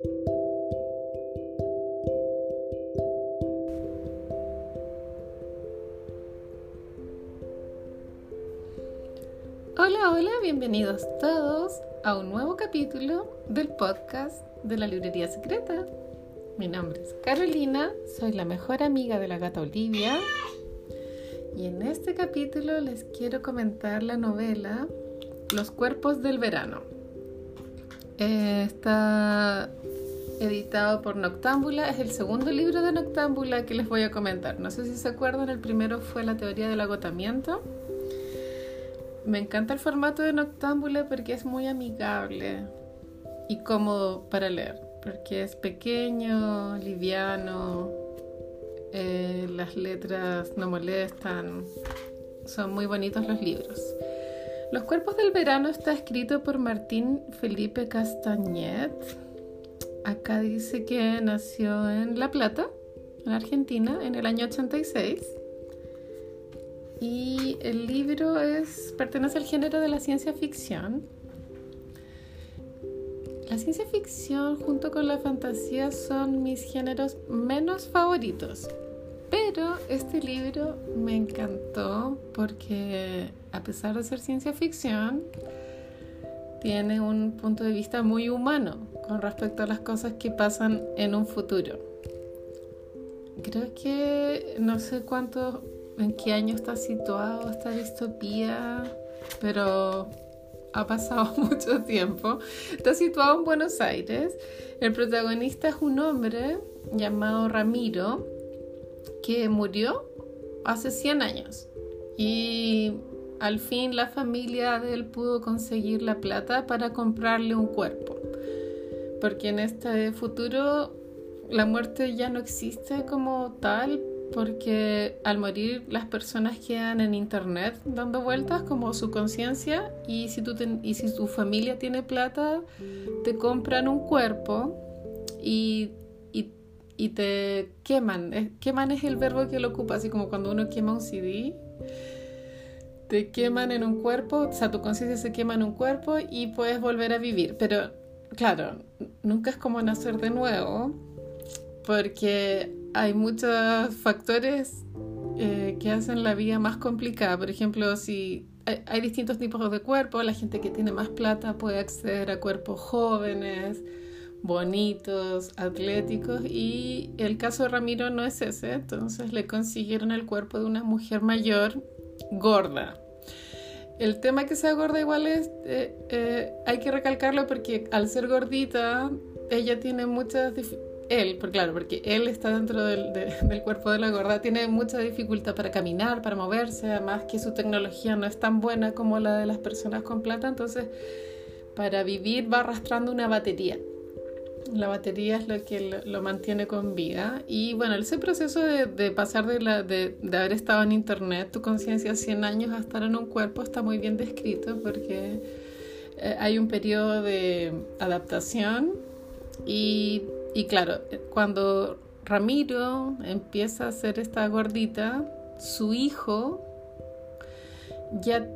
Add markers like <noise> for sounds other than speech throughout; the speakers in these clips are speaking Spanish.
Hola, hola, bienvenidos todos a un nuevo capítulo del podcast de la Librería Secreta. Mi nombre es Carolina, soy la mejor amiga de la gata Olivia y en este capítulo les quiero comentar la novela Los cuerpos del verano. Eh, está editado por Noctámbula, es el segundo libro de Noctámbula que les voy a comentar. No sé si se acuerdan, el primero fue La teoría del agotamiento me encanta el formato de Noctámbula porque es muy amigable y cómodo para leer, porque es pequeño, liviano, eh, las letras no molestan, son muy bonitos los libros. Los cuerpos del verano está escrito por Martín Felipe Castañet. Acá dice que nació en La Plata, en Argentina, en el año 86 y el libro es, pertenece al género de la ciencia ficción. La ciencia ficción junto con la fantasía son mis géneros menos favoritos. Este libro me encantó porque a pesar de ser ciencia ficción, tiene un punto de vista muy humano con respecto a las cosas que pasan en un futuro. Creo que no sé cuántos en qué año está situado esta distopía, pero ha pasado <laughs> mucho tiempo. Está situado en Buenos Aires. El protagonista es un hombre llamado Ramiro que murió hace 100 años y al fin la familia de él pudo conseguir la plata para comprarle un cuerpo. Porque en este futuro la muerte ya no existe como tal, porque al morir las personas quedan en internet dando vueltas como su conciencia y si y si tu familia tiene plata te compran un cuerpo y, y, te queman queman es el verbo que lo ocupa así como cuando uno quema un CD te queman en un cuerpo o sea tu conciencia se quema en un cuerpo y puedes volver a vivir pero claro nunca es como nacer de nuevo porque hay muchos factores eh, que hacen la vida más complicada. Por ejemplo, si hay, distintos tipos de cuerpos, la gente que tiene más plata puede acceder a cuerpos jóvenes, bonitos, atléticos, y el caso de Ramiro no es ese, entonces le consiguieron el cuerpo de una mujer mayor gorda. El tema que sea gorda igual es, eh, eh, hay que recalcarlo porque al ser gordita, ella tiene muchas él, claro, porque él está dentro del, del, cuerpo de la gorda, tiene mucha dificultad para caminar, para moverse, además que su tecnología no es tan buena como la de las personas con plata, entonces para vivir va arrastrando una batería. La batería es lo que lo, mantiene con vida. Y bueno, ese proceso de, pasar de, de, haber estado en internet, tu conciencia 100 años a estar en un cuerpo está muy bien descrito porque eh, hay un periodo de adaptación y y claro, cuando Ramiro empieza a ser esta gordita, su hijo ya,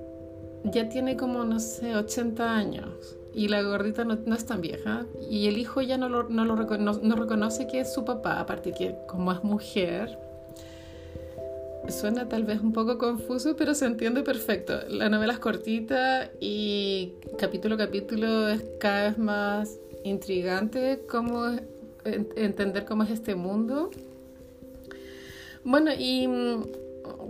ya tiene como, no sé, 80 años. Y la gordita no, es tan vieja. Y el hijo ya no, lo, no, lo no reconoce que es su papá, aparte que como es mujer, suena tal vez un poco confuso, pero se entiende perfecto. La novela es cortita y capítulo a capítulo es cada vez más intrigante cómo entender cómo es este mundo. Bueno, y mm,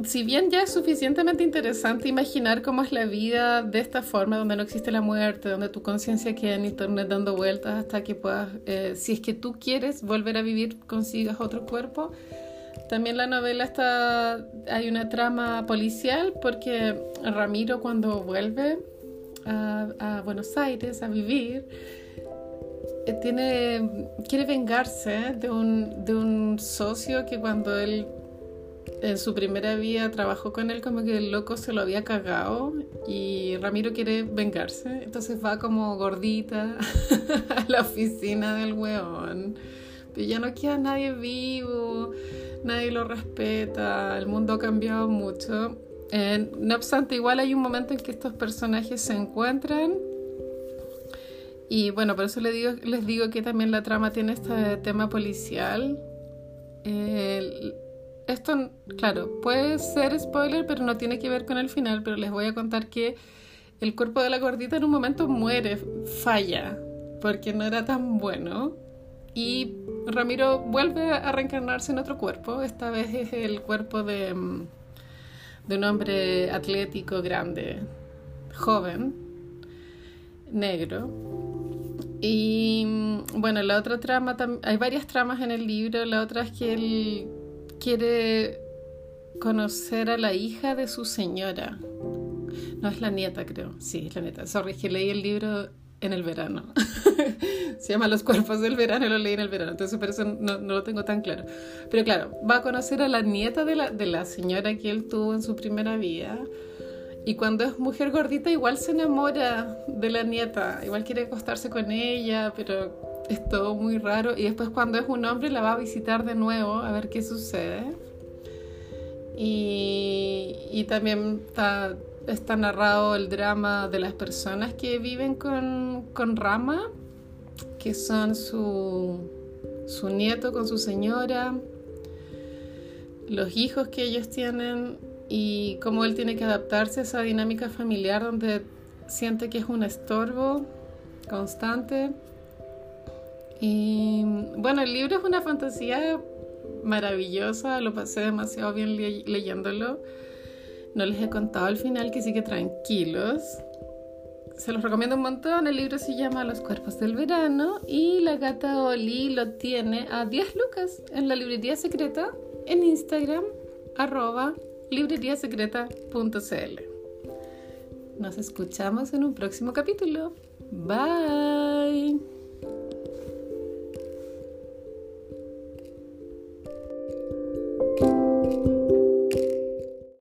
si bien ya es suficientemente interesante imaginar cómo es la vida de esta forma, donde no existe la muerte, donde tu conciencia queda en internet dando vueltas hasta que puedas, eh, si es que tú quieres volver a vivir, consigas otro cuerpo. También la novela está, hay una trama policial porque Ramiro cuando vuelve a, Buenos Aires a vivir, eh, tiene, quiere vengarse de un, de un socio que cuando él en su primera vida trabajó con él como que el loco se lo había cagado y Ramiro quiere vengarse, entonces va como gordita <laughs> a la oficina del weón. Pero ya no queda nadie vivo, nadie lo respeta, el mundo ha cambiado mucho. no obstante, igual hay un momento en que estos personajes se encuentran Y bueno, por eso les digo que también la trama tiene este tema policial. Esto, claro, puede ser spoiler, pero no tiene que ver con el final, pero les voy a contar que el cuerpo de la gordita en un momento muere, falla, porque no era tan bueno. Y Ramiro vuelve a reencarnarse en otro cuerpo, esta vez es el cuerpo de, mm, de un hombre atlético, grande, joven, negro. Y mm, bueno, la otra trama, hay varias tramas en el libro, la otra es que él quiere conocer a la hija de su señora. No es la nieta, creo. Sí, es la nieta. Sorry, que leí el libro en el verano. <laughs> Se llama Los cuerpos del verano lo leí en el verano, entonces por eso no, no, lo tengo tan claro. Pero claro, va a conocer a la nieta de la, de la señora que él tuvo en su primera vida. Y cuando es mujer gordita igual se enamora de la nieta, igual quiere acostarse con ella, pero es todo muy raro. Y después cuando es un hombre la va a visitar de nuevo a ver qué sucede. Y, y también está está narrado el drama de las personas que viven con, con Rama, que son su, su nieto con su señora, los hijos que ellos tienen y cómo él tiene que adaptarse a esa dinámica familiar donde siente que es un estorbo constante. Y bueno, el libro es una fantasía maravillosa, lo pasé demasiado bien leyéndolo. No les he contado al final, que sí que tranquilos. Se los recomiendo un montón. El libro se llama Los cuerpos del verano y la gata Oli lo tiene a 10 lucas en la librería secreta en Instagram arroba libreriasecreta.cl. Nos escuchamos en un próximo capítulo. Bye.